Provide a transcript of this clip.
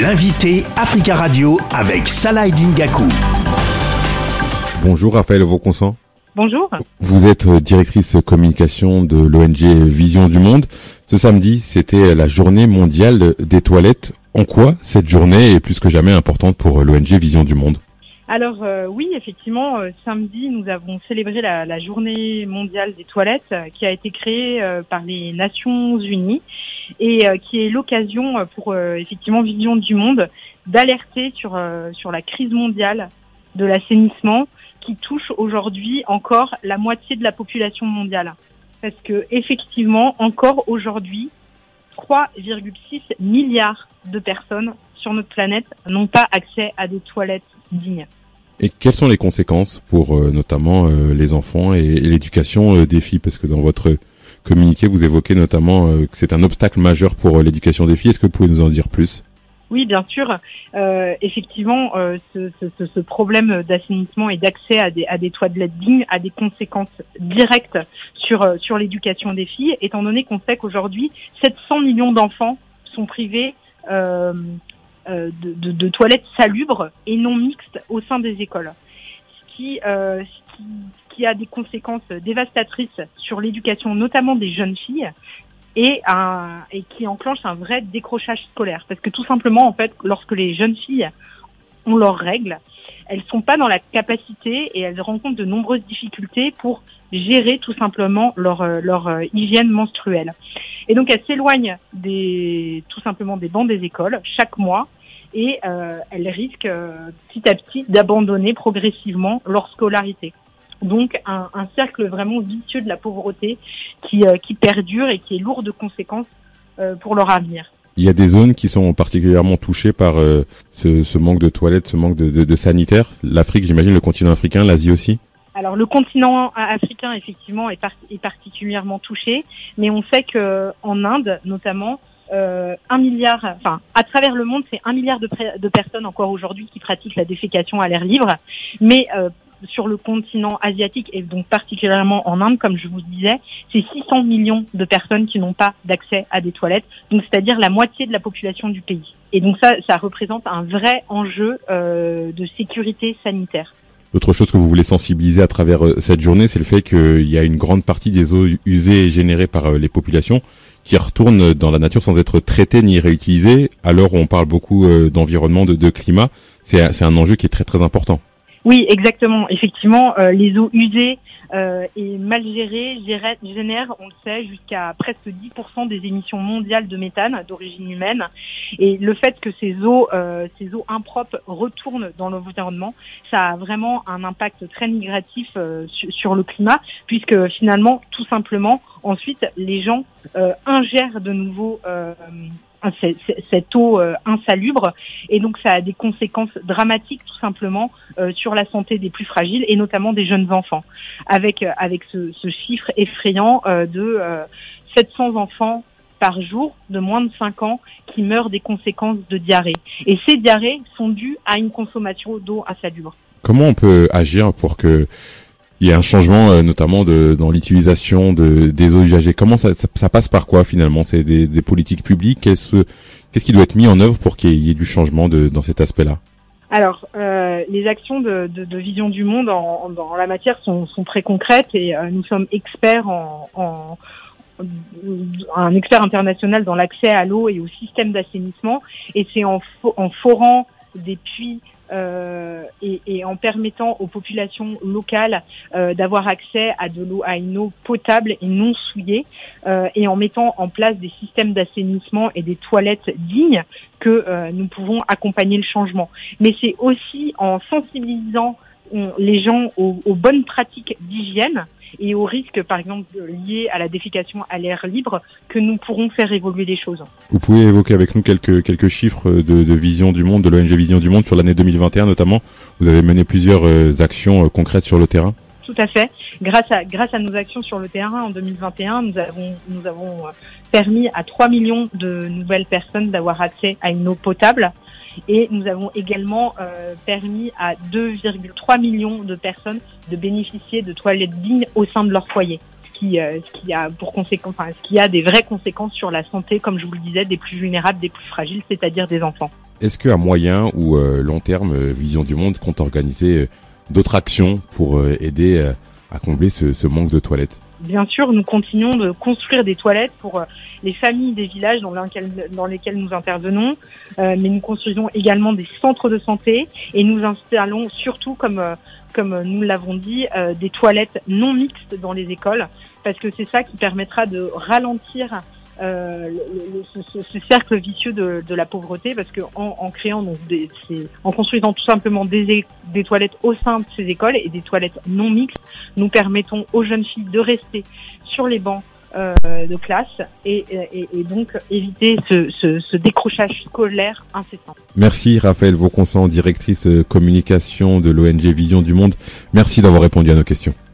L'invité Africa Radio avec Salah Dingaku. Bonjour Raphaël Vauconsent. Bonjour. Vous êtes directrice communication de l'ONG Vision du Monde. Ce samedi, c'était la journée mondiale des toilettes. En quoi cette journée est plus que jamais importante pour l'ONG Vision du Monde? Alors euh, oui, effectivement, euh, samedi, nous avons célébré la, journée mondiale des toilettes euh, qui a été créée par les Nations Unies et qui est l'occasion pour effectivement Vision du Monde d'alerter sur sur la crise mondiale de l'assainissement qui touche aujourd'hui encore la moitié de la population mondiale. Parce que effectivement, encore aujourd'hui, 3,6 milliards de personnes sur notre planète n'ont pas accès à des toilettes Et quelles sont les conséquences pour euh, notamment euh, les enfants et, l'éducation euh, des filles? Parce que dans votre communiqué, vous évoquez notamment que c'est un obstacle majeur pour l'éducation des filles. Est-ce que vous pouvez nous en dire plus? Oui, bien sûr. effectivement, ce, ce, ce, problème d'assainissement et d'accès à des, à des toilettes dignes a des conséquences directes sur, sur l'éducation des filles, étant donné qu'on sait qu'aujourd'hui, 700 millions d'enfants sont privés euh, euh, de, de, toilettes salubres et non mixtes au sein des écoles, ce qui, euh, qui, qui, a des conséquences dévastatrices sur l'éducation, notamment des jeunes filles, et, un, et qui enclenche un vrai décrochage scolaire. Parce que tout simplement, en fait, lorsque les jeunes filles ont leurs règles, elles sont pas dans la capacité et elles rencontrent de nombreuses difficultés pour gérer tout simplement leur, euh, leur hygiène menstruelle. Et donc elles s'éloignent des, tout simplement des bancs des écoles chaque mois et euh, elles risquent petit à petit d'abandonner progressivement leur scolarité. Donc un, un, cercle vraiment vicieux de la pauvreté qui, qui perdure et qui est lourd de conséquences pour leur avenir. Il y a des zones qui sont particulièrement touchées par euh, ce, ce, manque de toilettes, ce manque de, de, de sanitaires. L'Afrique, j'imagine, le continent africain, l'Asie aussi. Alors le continent africain effectivement est, est, particulièrement touché, mais on sait que en Inde notamment, euh, un milliard, enfin à travers le monde, c'est un milliard de, personnes encore aujourd'hui qui pratiquent la défécation à l'air libre, mais euh, sur le continent asiatique et donc particulièrement en Inde, comme je vous disais, c'est 600 millions de personnes qui n'ont pas d'accès à des toilettes, donc c'est-à-dire la moitié de la population du pays. Et donc ça, ça représente un vrai enjeu euh, de sécurité sanitaire. Autre chose que vous voulez sensibiliser à travers euh, cette journée, c'est le fait qu'il y a une grande partie des eaux usées et générées par euh, les populations qui retournent dans la nature sans être traitées ni réutilisées. Alors on parle beaucoup euh, d'environnement, de, de climat. C'est un enjeu qui est très très important. Oui, exactement. Effectivement, euh, les eaux usées euh, et mal gérées génèrent, on le sait, jusqu'à presque 10% des émissions mondiales de méthane d'origine humaine. Et le fait que ces eaux, euh, ces eaux impropres retournent dans l'environnement, ça a vraiment un impact très négatif euh, sur le climat, puisque finalement, tout simplement, ensuite, les gens euh, ingèrent de nouveau cette eau euh, insalubre et donc ça a des conséquences dramatiques tout simplement euh, sur la santé des plus fragiles et notamment des jeunes enfants avec euh, avec ce, ce chiffre effrayant de 700 enfants par jour de moins de 5 ans qui meurent des conséquences de diarrhée. Et ces diarrhées sont dues à une consommation d'eau insalubre. Comment on peut agir pour que il y a un changement euh, notamment de, dans l'utilisation de, des eaux usagées. Comment ça, ça, passe par quoi finalement? C'est des, des, politiques publiques? Qu'est-ce qu'est-ce qui doit être mis en œuvre pour qu'il y ait du changement de, dans cet aspect-là? Alors, euh, les actions de, de, de, Vision du Monde en, dans la matière sont, sont très concrètes et euh, nous sommes experts en, en, un expert international dans l'accès à l'eau et au système d'assainissement. Et c'est en, en forant des puits euh, et, en permettant aux populations locales euh, d'avoir accès à de l'eau, à une eau potable et non souillée, euh, et en mettant en place des systèmes d'assainissement et des toilettes dignes que euh, nous pouvons accompagner le changement. Mais c'est aussi en sensibilisant les gens aux, aux bonnes pratiques d'hygiène et aux risques, par exemple, liés à la défécation à l'air libre, que nous pourrons faire évoluer les choses. Vous pouvez évoquer avec nous quelques, quelques chiffres de, de vision du monde, de l'ONG Vision du Monde sur l'année 2021 notamment. Vous avez mené plusieurs euh, actions euh, concrètes sur le terrain tout à fait. Grâce à, grâce à nos actions sur le terrain en 2021, nous avons, nous avons euh, permis à 3 millions de nouvelles personnes d'avoir accès à une eau potable. Et nous avons également euh, permis à 2,3 millions de personnes de bénéficier de toilettes dignes au sein de leur foyer. Ce qui, euh, ce qui a pour conséquence, enfin, ce qui a des vraies conséquences sur la santé, comme je vous le disais, des plus vulnérables, des plus fragiles, c'est-à-dire des enfants. Est-ce qu'à moyen ou long terme, Vision du Monde compte organiser d'autres actions pour aider à combler ce manque de toilettes? Bien sûr, nous continuons de construire des toilettes pour les familles des villages dans, lesquels, nous intervenons, mais nous construisons également des centres de santé et nous installons surtout, comme comme nous l'avons dit, euh, des toilettes non mixtes dans les écoles, parce que c'est ça qui permettra de ralentir euh, le, ce, ce, cercle vicieux de, de, la pauvreté, parce que en, en créant donc des, en construisant tout simplement des, des toilettes au sein de ces écoles et des toilettes non mixtes, nous permettons aux jeunes filles de rester sur les bancs euh, de classe et, et, et, donc éviter ce, ce, ce, décrochage scolaire incessant. Merci Raphaël Vauconsant, directrice communication de l'ONG Vision du Monde. Merci d'avoir répondu à nos questions.